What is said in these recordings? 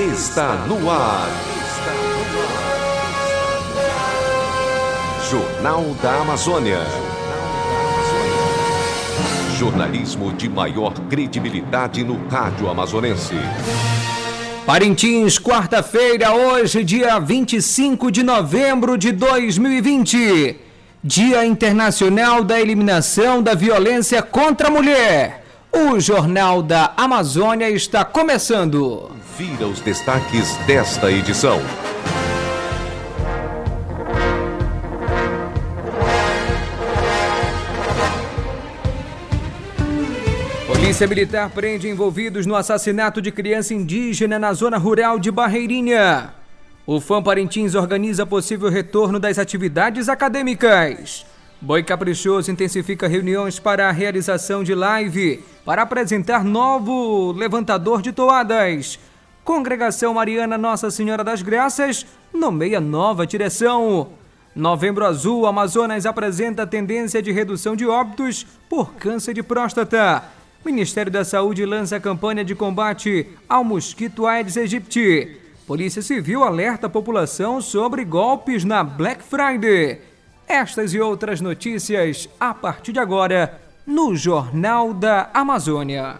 está no ar. Jornal da Amazônia. Jornalismo de maior credibilidade no rádio amazonense. Parintins, quarta-feira, hoje, dia 25 de novembro de 2020. Dia Internacional da Eliminação da Violência contra a Mulher. O Jornal da Amazônia está começando. Vira os destaques desta edição. Polícia Militar prende envolvidos no assassinato de criança indígena na zona rural de Barreirinha. O FAM Parintins organiza possível retorno das atividades acadêmicas. Boi Caprichoso intensifica reuniões para a realização de live para apresentar novo levantador de toadas. Congregação Mariana Nossa Senhora das Graças nomeia nova direção. Novembro Azul, Amazonas apresenta tendência de redução de óbitos por câncer de próstata. Ministério da Saúde lança campanha de combate ao mosquito Aedes aegypti. Polícia Civil alerta a população sobre golpes na Black Friday. Estas e outras notícias a partir de agora no Jornal da Amazônia.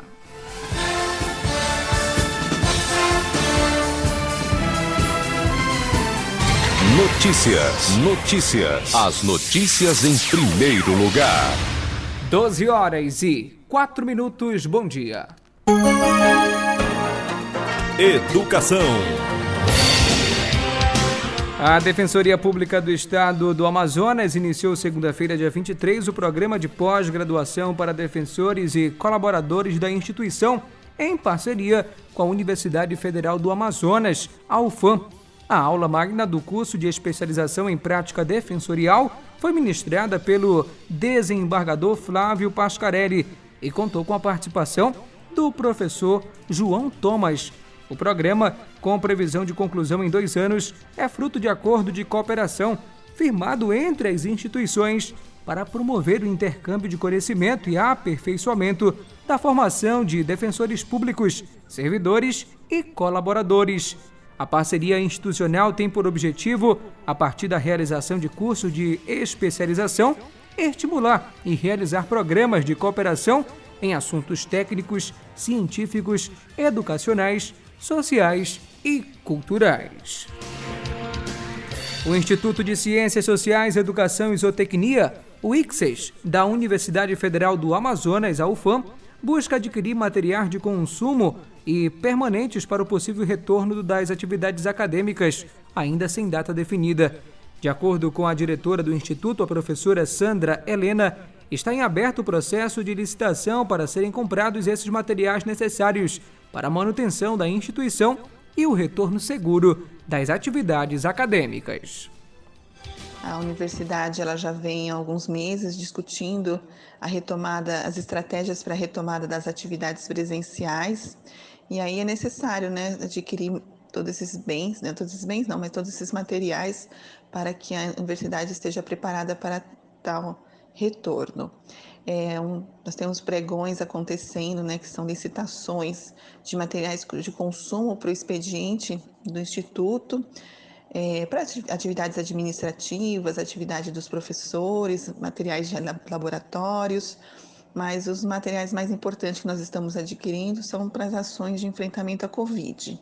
Notícias, notícias. As notícias em primeiro lugar. 12 horas e 4 minutos. Bom dia. Educação. A Defensoria Pública do Estado do Amazonas iniciou segunda-feira, dia 23, o programa de pós-graduação para defensores e colaboradores da instituição, em parceria com a Universidade Federal do Amazonas, a UFAM. A aula magna do curso de especialização em prática defensorial foi ministrada pelo desembargador Flávio Pascarelli e contou com a participação do professor João Thomas, o programa, com previsão de conclusão em dois anos, é fruto de acordo de cooperação firmado entre as instituições para promover o intercâmbio de conhecimento e aperfeiçoamento da formação de defensores públicos, servidores e colaboradores. A parceria institucional tem por objetivo, a partir da realização de cursos de especialização, estimular e realizar programas de cooperação em assuntos técnicos, científicos, educacionais, sociais e culturais. O Instituto de Ciências Sociais, Educação e Zootecnia, o ICSES, da Universidade Federal do Amazonas, a UFAM, busca adquirir materiais de consumo e permanentes para o possível retorno das atividades acadêmicas, ainda sem data definida. De acordo com a diretora do Instituto, a professora Sandra Helena, está em aberto o processo de licitação para serem comprados esses materiais necessários para a manutenção da instituição e o retorno seguro das atividades acadêmicas. A universidade ela já vem há alguns meses discutindo a retomada, as estratégias para a retomada das atividades presenciais. E aí é necessário, né, adquirir todos esses bens, né, todos esses bens não, mas todos esses materiais para que a universidade esteja preparada para tal retorno. É um, nós temos pregões acontecendo, né, que são licitações de materiais de consumo para o expediente do Instituto, é, para atividades administrativas, atividade dos professores, materiais de laboratórios, mas os materiais mais importantes que nós estamos adquirindo são para as ações de enfrentamento à Covid.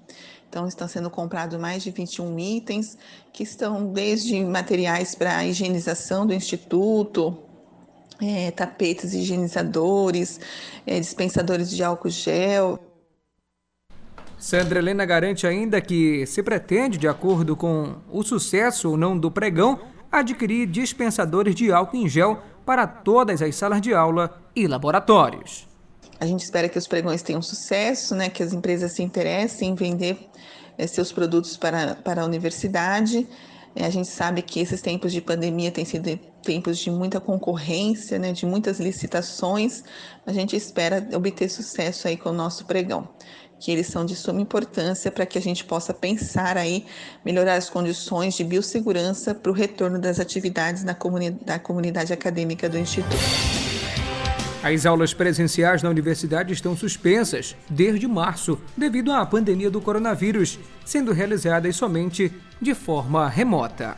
Então, estão sendo comprados mais de 21 itens, que estão desde materiais para higienização do Instituto, é, tapetes higienizadores, é, dispensadores de álcool gel. Sandra Helena garante ainda que se pretende, de acordo com o sucesso ou não do pregão, adquirir dispensadores de álcool em gel para todas as salas de aula e laboratórios. A gente espera que os pregões tenham sucesso, né, que as empresas se interessem em vender é, seus produtos para, para a universidade a gente sabe que esses tempos de pandemia têm sido tempos de muita concorrência, né, de muitas licitações. A gente espera obter sucesso aí com o nosso pregão, que eles são de suma importância para que a gente possa pensar aí melhorar as condições de biossegurança para o retorno das atividades na comunidade, da comunidade acadêmica do Instituto. As aulas presenciais na universidade estão suspensas desde março devido à pandemia do coronavírus, sendo realizadas somente de forma remota.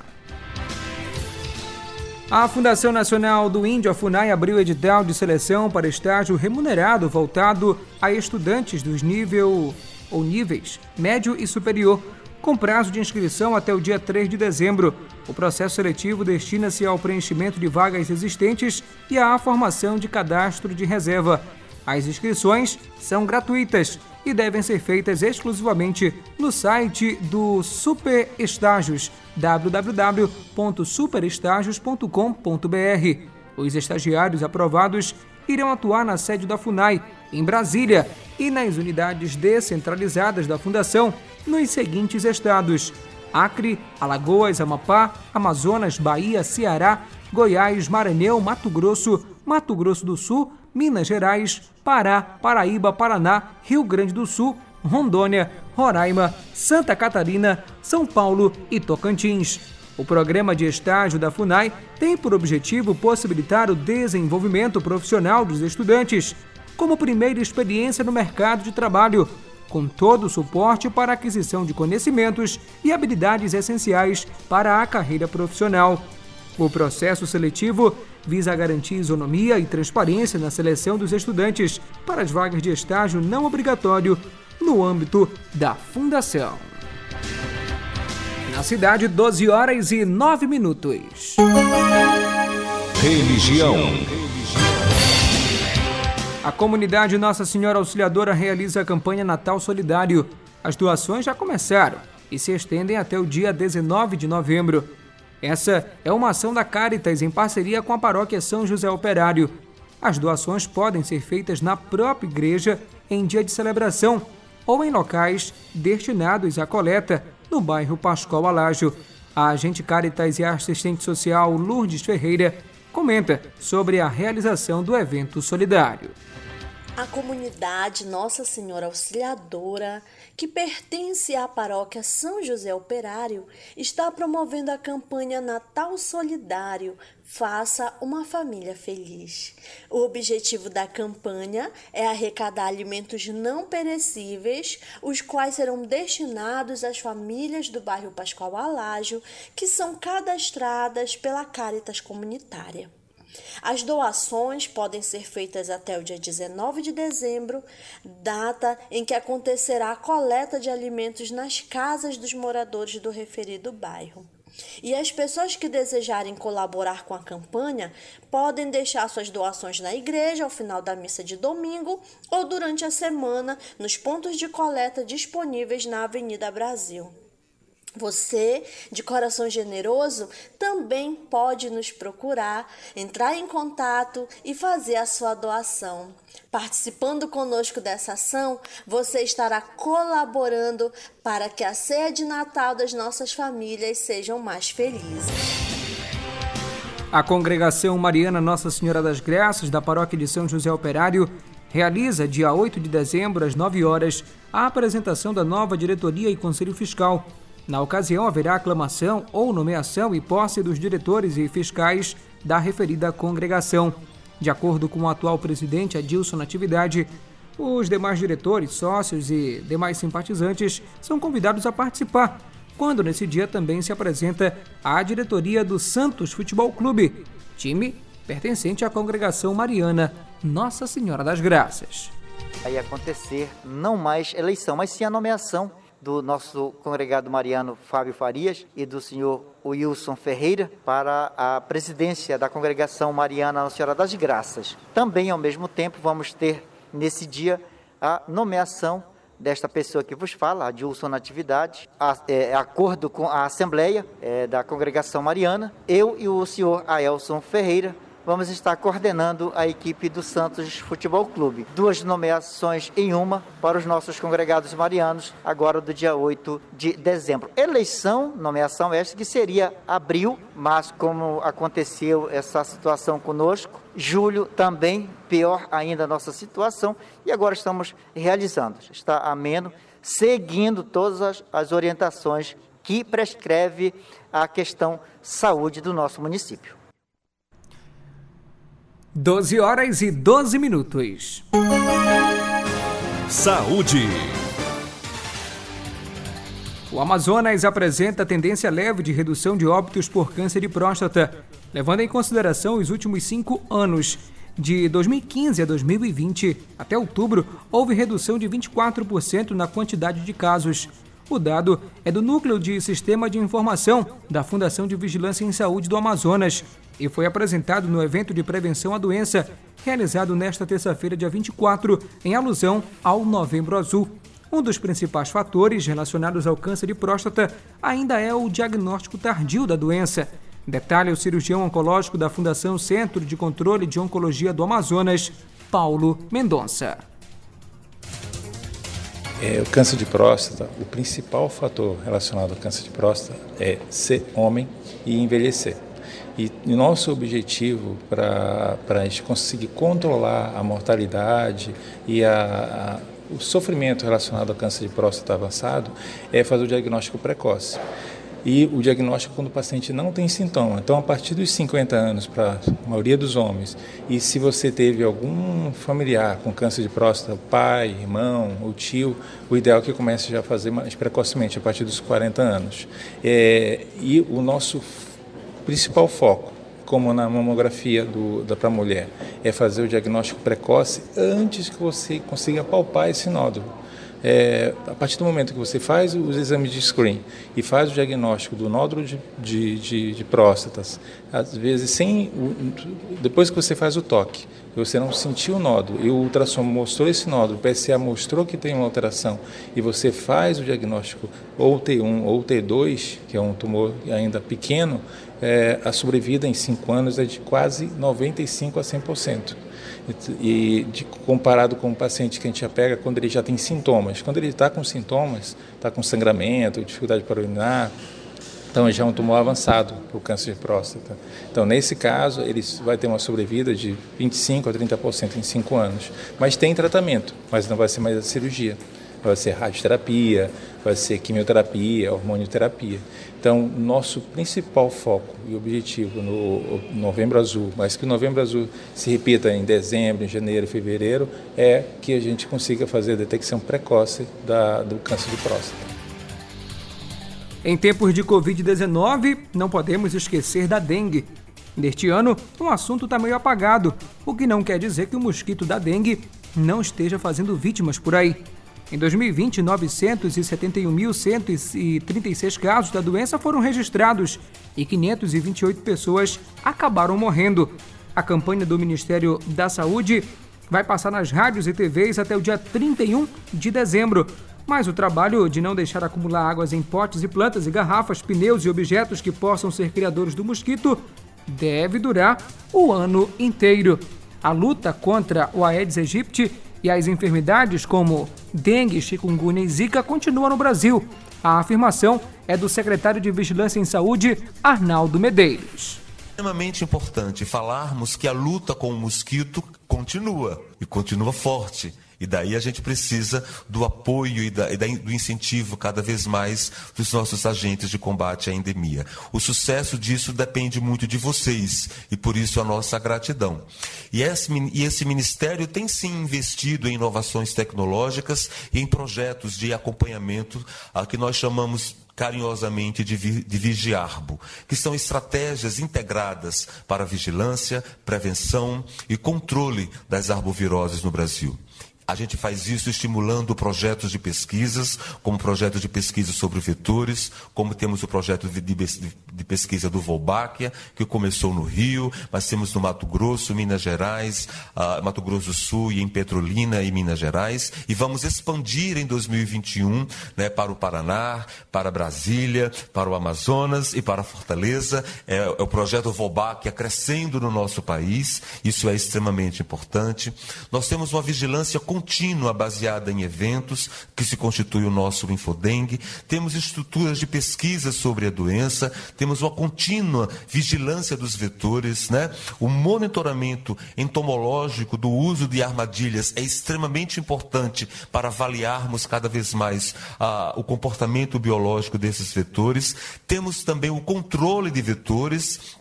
A Fundação Nacional do Índio, a FUNAI, abriu edital de seleção para estágio remunerado voltado a estudantes dos nível ou níveis médio e superior com prazo de inscrição até o dia 3 de dezembro. O processo seletivo destina-se ao preenchimento de vagas existentes e à formação de cadastro de reserva. As inscrições são gratuitas e devem ser feitas exclusivamente no site do Super Estágios, www.superestágios.com.br. Os estagiários aprovados irão atuar na sede da FUNAI, em Brasília, e nas unidades descentralizadas da Fundação, nos seguintes estados: Acre, Alagoas, Amapá, Amazonas, Bahia, Ceará, Goiás, Maranhão, Mato Grosso, Mato Grosso do Sul, Minas Gerais, Pará, Paraíba, Paraná, Rio Grande do Sul, Rondônia, Roraima, Santa Catarina, São Paulo e Tocantins. O programa de estágio da FUNAI tem por objetivo possibilitar o desenvolvimento profissional dos estudantes, como primeira experiência no mercado de trabalho, com todo o suporte para a aquisição de conhecimentos e habilidades essenciais para a carreira profissional. O processo seletivo visa garantir isonomia e transparência na seleção dos estudantes para as vagas de estágio não obrigatório no âmbito da Fundação. Na cidade, 12 horas e 9 minutos. Religião. A comunidade Nossa Senhora Auxiliadora realiza a campanha Natal Solidário. As doações já começaram e se estendem até o dia 19 de novembro. Essa é uma ação da Caritas em parceria com a paróquia São José Operário. As doações podem ser feitas na própria igreja em dia de celebração ou em locais destinados à coleta no bairro Pascoal Alágio. A agente Caritas e a assistente social Lourdes Ferreira comenta sobre a realização do evento solidário. A comunidade Nossa Senhora Auxiliadora, que pertence à paróquia São José Operário, está promovendo a campanha Natal Solidário Faça uma família feliz. O objetivo da campanha é arrecadar alimentos não perecíveis, os quais serão destinados às famílias do bairro Pascoal Alágio, que são cadastradas pela Caritas Comunitária. As doações podem ser feitas até o dia 19 de dezembro, data em que acontecerá a coleta de alimentos nas casas dos moradores do referido bairro. E as pessoas que desejarem colaborar com a campanha podem deixar suas doações na igreja ao final da missa de domingo ou durante a semana nos pontos de coleta disponíveis na Avenida Brasil. Você, de coração generoso, também pode nos procurar, entrar em contato e fazer a sua doação. Participando conosco dessa ação, você estará colaborando para que a ceia de Natal das nossas famílias sejam mais felizes. A congregação Mariana Nossa Senhora das Graças da Paróquia de São José Operário realiza, dia 8 de dezembro, às 9 horas, a apresentação da nova diretoria e conselho fiscal na ocasião, haverá aclamação ou nomeação e posse dos diretores e fiscais da referida congregação. De acordo com o atual presidente Adilson Natividade, os demais diretores, sócios e demais simpatizantes são convidados a participar, quando nesse dia também se apresenta a diretoria do Santos Futebol Clube, time pertencente à congregação mariana Nossa Senhora das Graças. Vai acontecer não mais eleição, mas sim a nomeação do nosso congregado mariano Fábio Farias e do senhor Wilson Ferreira para a presidência da congregação mariana Nossa Senhora das Graças. Também, ao mesmo tempo, vamos ter nesse dia a nomeação desta pessoa que vos fala, a Dilson Natividade, a, é, acordo com a Assembleia é, da Congregação Mariana, eu e o senhor Aelson Ferreira vamos estar coordenando a equipe do Santos Futebol Clube. Duas nomeações em uma para os nossos congregados marianos, agora do dia 8 de dezembro. Eleição, nomeação esta que seria abril, mas como aconteceu essa situação conosco, julho também, pior ainda a nossa situação, e agora estamos realizando. Está ameno, seguindo todas as, as orientações que prescreve a questão saúde do nosso município. 12 horas e 12 minutos. Saúde. O Amazonas apresenta tendência leve de redução de óbitos por câncer de próstata, levando em consideração os últimos cinco anos. De 2015 a 2020, até outubro, houve redução de 24% na quantidade de casos. O dado é do Núcleo de Sistema de Informação da Fundação de Vigilância em Saúde do Amazonas e foi apresentado no evento de prevenção à doença, realizado nesta terça-feira, dia 24, em alusão ao Novembro Azul. Um dos principais fatores relacionados ao câncer de próstata ainda é o diagnóstico tardio da doença. Detalhe o cirurgião oncológico da Fundação Centro de Controle de Oncologia do Amazonas, Paulo Mendonça. É, o câncer de próstata, o principal fator relacionado ao câncer de próstata é ser homem e envelhecer. E nosso objetivo para a gente conseguir controlar a mortalidade e a, a, o sofrimento relacionado ao câncer de próstata avançado é fazer o diagnóstico precoce e o diagnóstico quando o paciente não tem sintoma. Então, a partir dos 50 anos, para a maioria dos homens, e se você teve algum familiar com câncer de próstata, pai, irmão ou tio, o ideal é que comece já a fazer mais precocemente, a partir dos 40 anos. É, e o nosso principal foco, como na mamografia para a mulher, é fazer o diagnóstico precoce antes que você consiga palpar esse nódulo. É, a partir do momento que você faz os exames de screen e faz o diagnóstico do nódulo de, de, de, de próstatas, às vezes sem depois que você faz o toque, você não sentiu o nódulo e o ultrassom mostrou esse nódulo, o PSA mostrou que tem uma alteração e você faz o diagnóstico ou T1 ou T2, que é um tumor ainda pequeno, é, a sobrevida em 5 anos é de quase 95 a 100%. E de, comparado com o paciente que a gente já pega quando ele já tem sintomas. Quando ele está com sintomas, está com sangramento, dificuldade para urinar, então já é um tumor avançado para o câncer de próstata. Então, nesse caso, ele vai ter uma sobrevida de 25 a 30% em 5 anos. Mas tem tratamento, mas não vai ser mais a cirurgia vai ser radioterapia, vai ser quimioterapia, hormonioterapia. Então, nosso principal foco e objetivo no Novembro Azul, mas que o Novembro Azul se repita em dezembro, em janeiro, fevereiro, é que a gente consiga fazer a detecção precoce da, do câncer de próstata. Em tempos de Covid-19, não podemos esquecer da dengue. Neste ano, o assunto está meio apagado, o que não quer dizer que o mosquito da dengue não esteja fazendo vítimas por aí. Em 2020, 971.136 casos da doença foram registrados e 528 pessoas acabaram morrendo. A campanha do Ministério da Saúde vai passar nas rádios e TVs até o dia 31 de dezembro. Mas o trabalho de não deixar acumular águas em potes e plantas e garrafas, pneus e objetos que possam ser criadores do mosquito deve durar o ano inteiro. A luta contra o Aedes aegypti e as enfermidades como dengue, chikungunya e zika continuam no Brasil. A afirmação é do secretário de Vigilância em Saúde, Arnaldo Medeiros. É extremamente importante falarmos que a luta com o mosquito continua e continua forte. E daí a gente precisa do apoio e, da, e da, do incentivo cada vez mais dos nossos agentes de combate à endemia. O sucesso disso depende muito de vocês e por isso a nossa gratidão. E esse, e esse ministério tem sim investido em inovações tecnológicas e em projetos de acompanhamento a que nós chamamos carinhosamente de, de Vigiarbo, que são estratégias integradas para vigilância, prevenção e controle das arboviroses no Brasil. A gente faz isso estimulando projetos de pesquisas, como projeto de pesquisa sobre vetores, como temos o projeto de, de, de pesquisa do Volbáquia, que começou no Rio, mas temos no Mato Grosso, Minas Gerais, uh, Mato Grosso do Sul e em Petrolina e Minas Gerais, e vamos expandir em 2021 né, para o Paraná, para Brasília, para o Amazonas e para Fortaleza. É, é o projeto Volbáquia crescendo no nosso país, isso é extremamente importante. Nós temos uma vigilância contínua baseada em eventos, que se constitui o nosso Infodengue. Temos estruturas de pesquisa sobre a doença, temos uma contínua vigilância dos vetores, né? O monitoramento entomológico do uso de armadilhas é extremamente importante para avaliarmos cada vez mais ah, o comportamento biológico desses vetores. Temos também o controle de vetores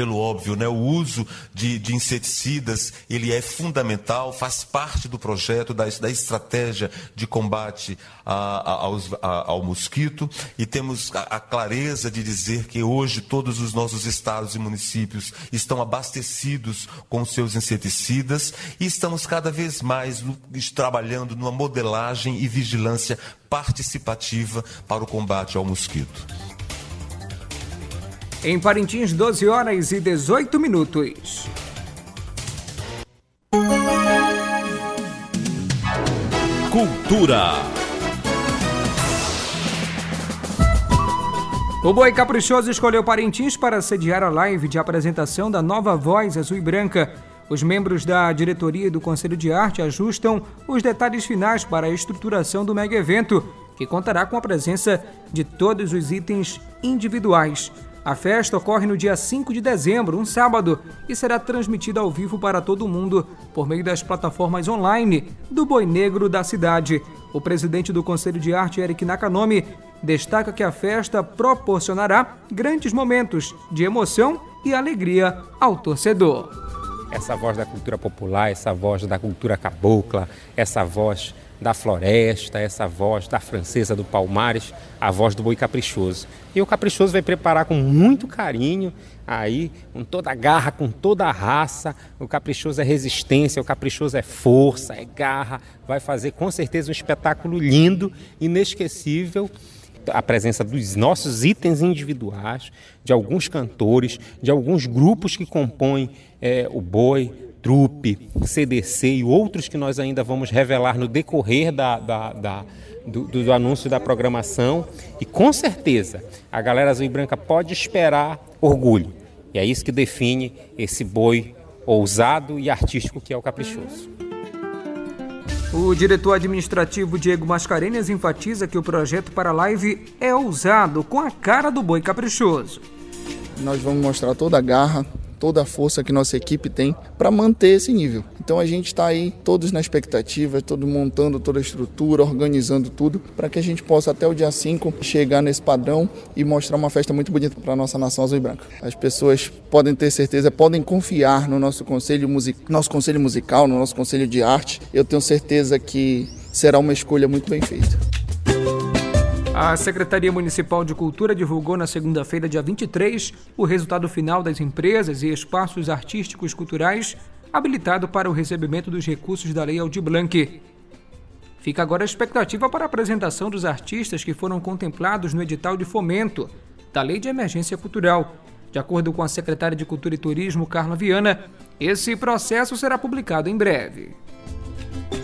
pelo óbvio, né? O uso de, de inseticidas, ele é fundamental, faz parte do projeto, da, da estratégia de combate a, a, aos, a, ao mosquito. E temos a, clareza de dizer que hoje todos os nossos estados e municípios estão abastecidos com seus inseticidas e estamos cada vez mais trabalhando numa modelagem e vigilância participativa para o combate ao mosquito. Em Parintins, 12 horas e 18 minutos. Cultura. O Boi Caprichoso escolheu Parintins para sediar a live de apresentação da nova voz azul e branca. Os membros da diretoria e do Conselho de Arte ajustam os detalhes finais para a estruturação do mega evento, que contará com a presença de todos os itens individuais. A festa ocorre no dia 5 de dezembro, um sábado, e será transmitida ao vivo para todo mundo por meio das plataformas online do Boi Negro da cidade. O presidente do Conselho de Arte, Eric Nakanomi, destaca que a festa proporcionará grandes momentos de emoção e alegria ao torcedor. Essa voz da cultura popular, essa voz da cultura cabocla, essa voz da floresta, essa voz da francesa do Palmares, a voz do boi caprichoso. E o caprichoso vai preparar com muito carinho, aí, com toda a garra, com toda a raça. O caprichoso é resistência, o caprichoso é força, é garra. Vai fazer com certeza um espetáculo lindo, inesquecível. A presença dos nossos itens individuais, de alguns cantores, de alguns grupos que compõem é, o boi, Trupe, CDC e outros que nós ainda vamos revelar no decorrer da, da, da do, do, anúncio da programação. E com certeza a galera azul e branca pode esperar orgulho. E é isso que define esse boi ousado e artístico que é o caprichoso. O diretor administrativo Diego Mascarenhas enfatiza que o projeto para a live é ousado, com a cara do boi caprichoso. Nós vamos mostrar toda a garra, toda a força que nossa equipe tem para manter esse nível. Então a gente está aí todos na expectativa, todo montando toda a estrutura, organizando tudo para que a gente possa até o dia 5 chegar nesse padrão e mostrar uma festa muito bonita para a nossa nação azul e branca. As pessoas podem ter certeza, podem confiar no nosso conselho, nosso conselho musical, no nosso conselho de arte. Eu tenho certeza que será uma escolha muito bem feita. A Secretaria Municipal de Cultura divulgou na segunda-feira, dia 23, o resultado final das empresas e espaços artísticos culturais habilitado para o recebimento dos recursos da Lei Aldir Blanc. Fica agora a expectativa para a apresentação dos artistas que foram contemplados no edital de fomento da Lei de Emergência Cultural. De acordo com a secretária de Cultura e Turismo, Carla Viana, esse processo será publicado em breve.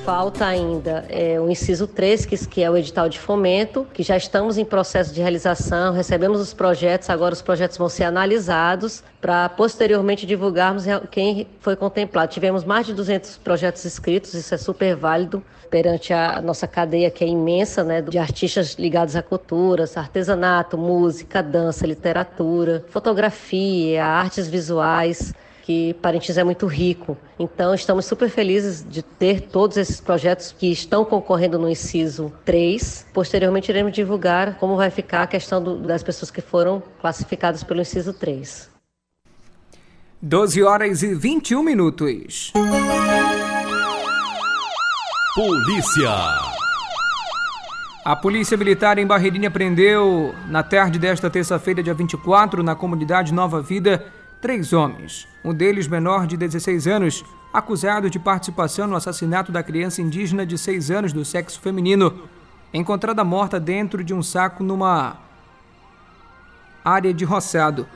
Falta ainda é, o inciso 3, que, é o edital de fomento, que já estamos em processo de realização, recebemos os projetos, agora os projetos vão ser analisados para posteriormente divulgarmos quem foi contemplado. Tivemos mais de 200 projetos escritos, isso é super válido perante a nossa cadeia que é imensa, né, de artistas ligados à cultura, artesanato, música, dança, literatura, fotografia, artes visuais que Parintins é muito rico. Então, estamos super felizes de ter todos esses projetos que estão concorrendo no inciso 3. Posteriormente, iremos divulgar como vai ficar a questão do, das pessoas que foram classificadas pelo inciso 3. 12 horas e 21 minutos. Polícia. A Polícia Militar em Barreirinha prendeu, na tarde desta terça-feira, dia 24, na comunidade Nova Vida, três homens, um deles menor de 16 anos, acusado de participação no assassinato da criança indígena de 6 anos do sexo feminino, encontrada morta dentro de um saco numa área de roçado.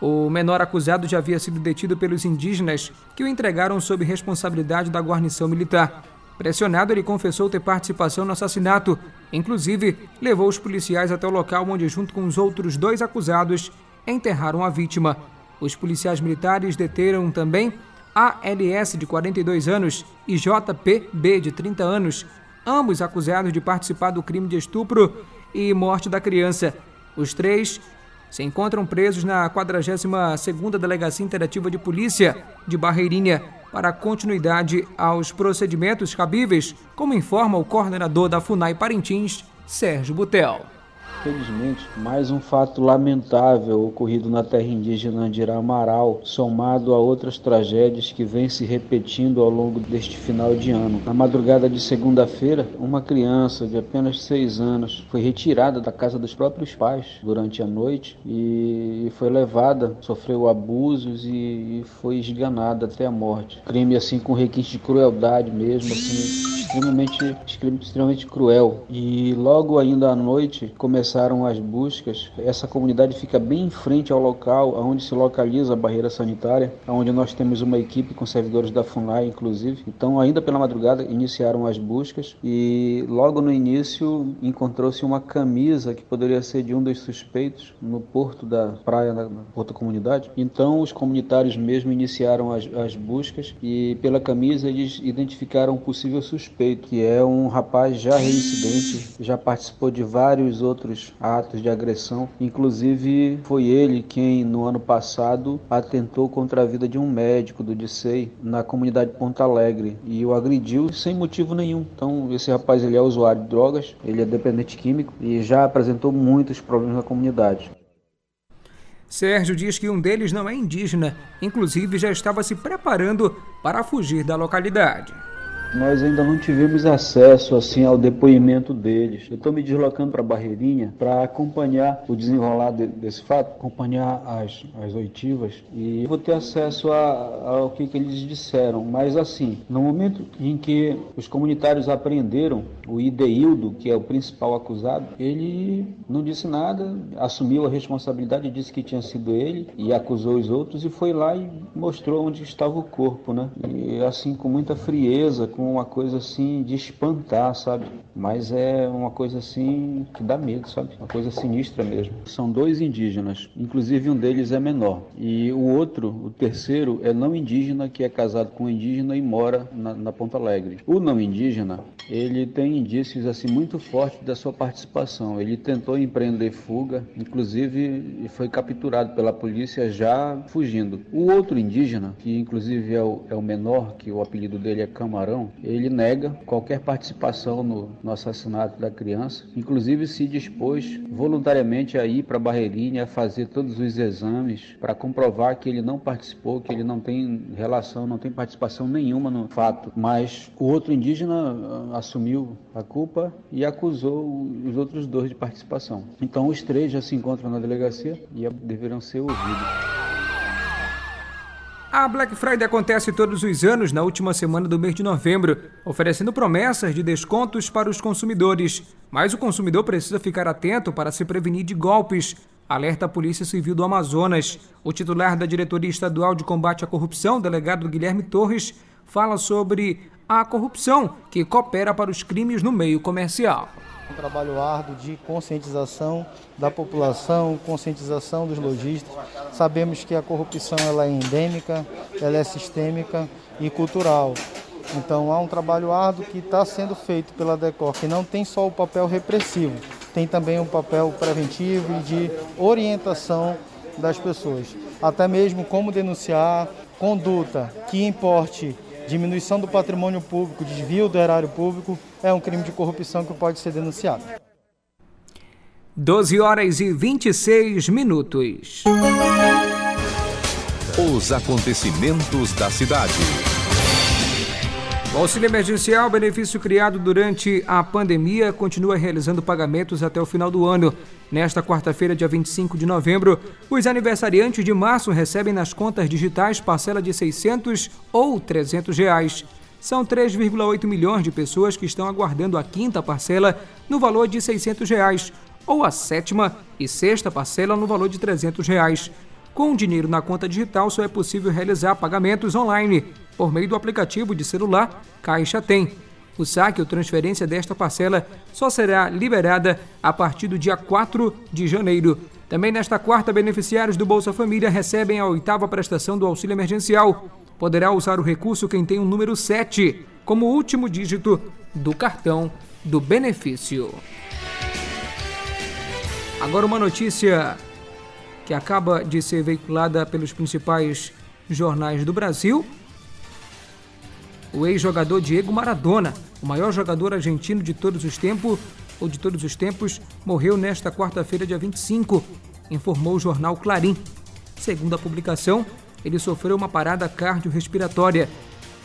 O menor acusado já havia sido detido pelos indígenas que o entregaram sob responsabilidade da guarnição militar. Pressionado, ele confessou ter participação no assassinato. Inclusive, levou os policiais até o local onde, junto com os outros dois acusados, enterraram a vítima. Os policiais militares deteram também ALS, de 42 anos, e JPB, de 30 anos, ambos acusados de participar do crime de estupro e morte da criança. Os três se encontram presos na 42ª Delegacia Interativa de Polícia de Barreirinha para continuidade aos procedimentos cabíveis, como informa o coordenador da FUNAI Parintins, Sérgio Butel. Infelizmente, mais um fato lamentável ocorrido na terra indígena Andirá Amaral, somado a outras tragédias que vêm se repetindo ao longo deste final de ano. Na madrugada de segunda-feira, uma criança de apenas seis anos foi retirada da casa dos próprios pais durante a noite e foi levada, sofreu abusos e foi esganada até a morte. Crime assim com requinte de crueldade mesmo, assim, extremamente, extremamente cruel. E logo ainda à noite começaram as buscas. Essa comunidade fica bem em frente ao local onde se localiza a barreira sanitária, onde nós temos uma equipe com servidores da FUNAI, inclusive. Então, ainda pela madrugada, iniciaram as buscas e logo no início encontrou-se uma camisa que poderia ser de um dos suspeitos no porto da praia, na da comunidade. Então, os comunitários mesmo iniciaram as, as buscas e pela camisa eles identificaram um possível suspeito, que é um rapaz já reincidente, já participou de vários outros atos de agressão. Inclusive, foi ele quem, no ano passado, atentou contra a vida de um médico do DICEI na comunidade Ponta Alegre e o agrediu sem motivo nenhum. Então, esse rapaz ele é usuário de drogas, ele é dependente químico e já apresentou muitos problemas na comunidade. Sérgio diz que um deles não é indígena, inclusive já estava se preparando para fugir da localidade nós ainda não tivemos acesso assim ao depoimento deles. Eu estou me deslocando para Barreirinha para acompanhar o desenrolar de, desse fato, acompanhar as, as oitivas e vou ter acesso a, ao que, que eles disseram. Mas assim, no momento em que os comunitários apreenderam o Ideildo, que é o principal acusado, ele não disse nada, assumiu a responsabilidade, disse que tinha sido ele e acusou os outros e foi lá e mostrou onde estava o corpo, né? E assim com muita frieza, com uma coisa assim de espantar, sabe? Mas é uma coisa assim que dá medo, sabe? Uma coisa sinistra mesmo. São dois indígenas, inclusive um deles é menor. E o outro, o terceiro, é não indígena que é casado com um indígena e mora na, na Ponta Alegre. O não indígena, ele tem indícios assim muito fortes da sua participação. Ele tentou empreender fuga, inclusive foi capturado pela polícia já fugindo. O outro indígena, que inclusive é o, é o menor, que o apelido dele é Camarão, ele nega qualquer participação no, no assassinato da criança, inclusive se dispôs voluntariamente a ir para Barreirinha a fazer todos os exames para comprovar que ele não participou, que ele não tem relação, não tem participação nenhuma no fato. Mas o outro indígena ah, assumiu a culpa e acusou os outros dois de participação. Então os três já se encontram na delegacia e deverão ser ouvidos. A Black Friday acontece todos os anos na última semana do mês de novembro, oferecendo promessas de descontos para os consumidores. Mas o consumidor precisa ficar atento para se prevenir de golpes. Alerta a Polícia Civil do Amazonas. O titular da Diretoria Estadual de Combate à Corrupção, delegado Guilherme Torres, fala sobre a corrupção que coopera para os crimes no meio comercial um trabalho árduo de conscientização da população, conscientização dos lojistas. Sabemos que a corrupção ela é endêmica, ela é sistêmica e cultural. Então há um trabalho árduo que está sendo feito pela DECOR, que não tem só o papel repressivo, tem também o papel preventivo e de orientação das pessoas. Até mesmo como denunciar conduta que importe diminuição do patrimônio público, desvio do erário público, é um crime de corrupção que pode ser denunciado. 12 horas e 26 minutos. Os acontecimentos da cidade. O auxílio emergencial, benefício criado durante a pandemia, continua realizando pagamentos até o final do ano. Nesta quarta-feira, dia 25 de novembro, os aniversariantes de março recebem nas contas digitais parcela de 600 ou 300 reais. São 3,8 milhões de pessoas que estão aguardando a quinta parcela no valor de 600 reais ou a sétima e sexta parcela no valor de 300 reais. Com dinheiro na conta digital, só é possível realizar pagamentos online por meio do aplicativo de celular Caixa Tem. O saque ou transferência desta parcela só será liberada a partir do dia 4 de janeiro. Também nesta quarta, beneficiários do Bolsa Família recebem a oitava prestação do auxílio emergencial. Poderá usar o recurso quem tem o número 7 como último dígito do cartão do benefício. Agora uma notícia que acaba de ser veiculada pelos principais jornais do Brasil. O ex-jogador Diego Maradona, o maior jogador argentino de todos os tempos, ou de todos os tempos, morreu nesta quarta-feira, dia 25, informou o jornal Clarim. Segundo a publicação, ele sofreu uma parada cardiorrespiratória.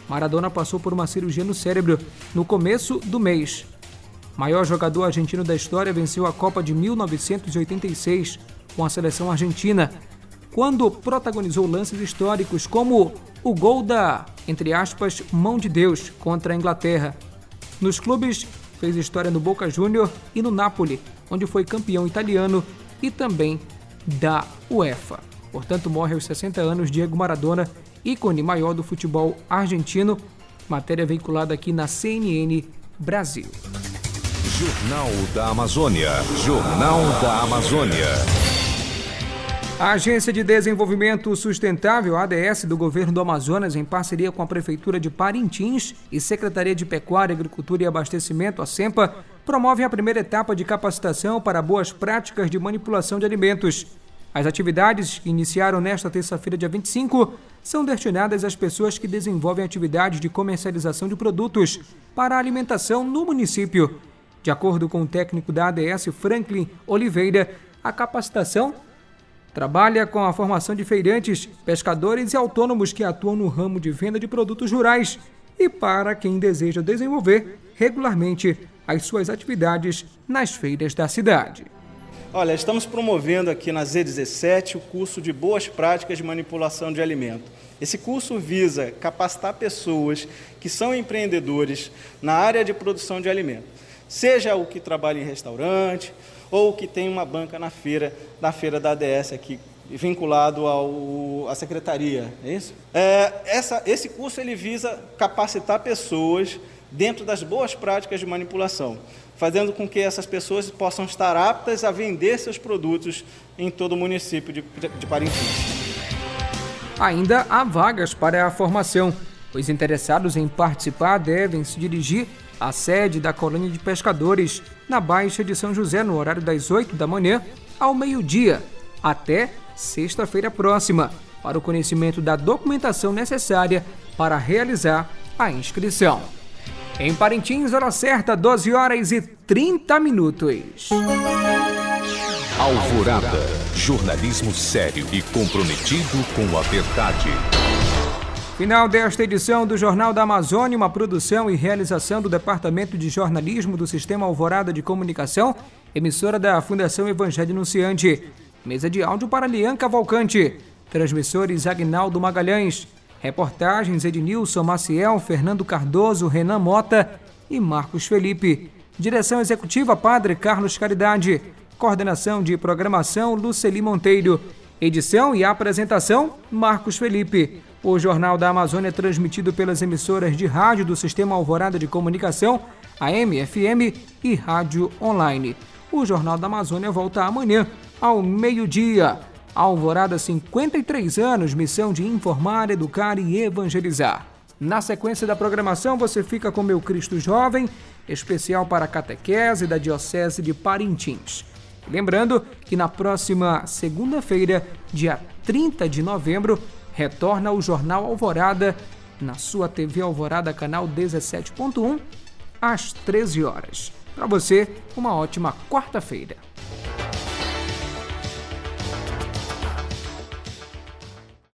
Maradona passou por uma cirurgia no cérebro no começo do mês. Maior jogador argentino da história venceu a Copa de 1986 com a seleção argentina, quando protagonizou lances históricos como o gol da, entre aspas, mão de Deus contra a Inglaterra. Nos clubes, fez história no Boca Júnior e no Napoli, onde foi campeão italiano e também da UEFA. Portanto, morre aos 60 anos Diego Maradona, ícone maior do futebol argentino. Matéria veiculada aqui na CNN Brasil. Jornal da Amazônia. Jornal da Amazônia. A Agência de Desenvolvimento Sustentável, ADS, do governo do Amazonas, em parceria com a Prefeitura de Parintins e Secretaria de Pecuária, Agricultura e Abastecimento, a SEMPA, promove a primeira etapa de capacitação para boas práticas de manipulação de alimentos. As atividades, que iniciaram nesta terça-feira, dia 25, são destinadas às pessoas que desenvolvem atividades de comercialização de produtos para a alimentação no município. De acordo com o técnico da ADS, Franklin Oliveira, a capacitação Trabalha com a formação de feirantes, pescadores e autônomos que atuam no ramo de venda de produtos rurais e para quem deseja desenvolver regularmente as suas atividades nas feiras da cidade. Olha, estamos promovendo aqui na Z17 o curso de Boas Práticas de Manipulação de Alimento. Esse curso visa capacitar pessoas que são empreendedores na área de produção de alimento, seja o que trabalha em restaurante, ou que tem uma banca na feira, na feira da ADS aqui, vinculado ao, à secretaria, é isso? É, essa, esse curso ele visa capacitar pessoas dentro das boas práticas de manipulação, fazendo com que essas pessoas possam estar aptas a vender seus produtos em todo o município de, de Parintins. Ainda há vagas para a formação. Os interessados em participar devem se dirigir à sede da colônia de pescadores na Baixa de São José no horário das 8 da manhã ao meio-dia, até sexta-feira próxima, para o conhecimento da documentação necessária para realizar a inscrição. Em Parintins, hora certa, 12 horas e 30 minutos. Alvorada. Jornalismo sério e comprometido com a verdade. Final desta edição do Jornal da Amazônia, uma produção e realização do Departamento de Jornalismo do Sistema Alvorada de Comunicação, emissora da Fundação Evangelho Anunciante. Mesa de áudio para Lian Cavalcante. Transmissores Agnaldo Magalhães. Reportagens Ednilson Maciel, Fernando Cardoso, Renan Mota e Marcos Felipe. Direção executiva Padre Carlos Caridade. Coordenação de programação Luceli Monteiro. Edição e apresentação Marcos Felipe. O Jornal da Amazônia é transmitido pelas emissoras de rádio do Sistema Alvorada de Comunicação, AM, FM e Rádio Online. O Jornal da Amazônia volta amanhã, ao meio-dia. Alvorada 53 anos, missão de informar, educar e evangelizar. Na sequência da programação, você fica com Meu Cristo Jovem, especial para a catequese da Diocese de Parintins. Lembrando que na próxima segunda-feira, dia 30 de novembro, retorna o Jornal Alvorada na sua TV Alvorada, canal 17.1, às 13 horas. Para você, uma ótima quarta-feira.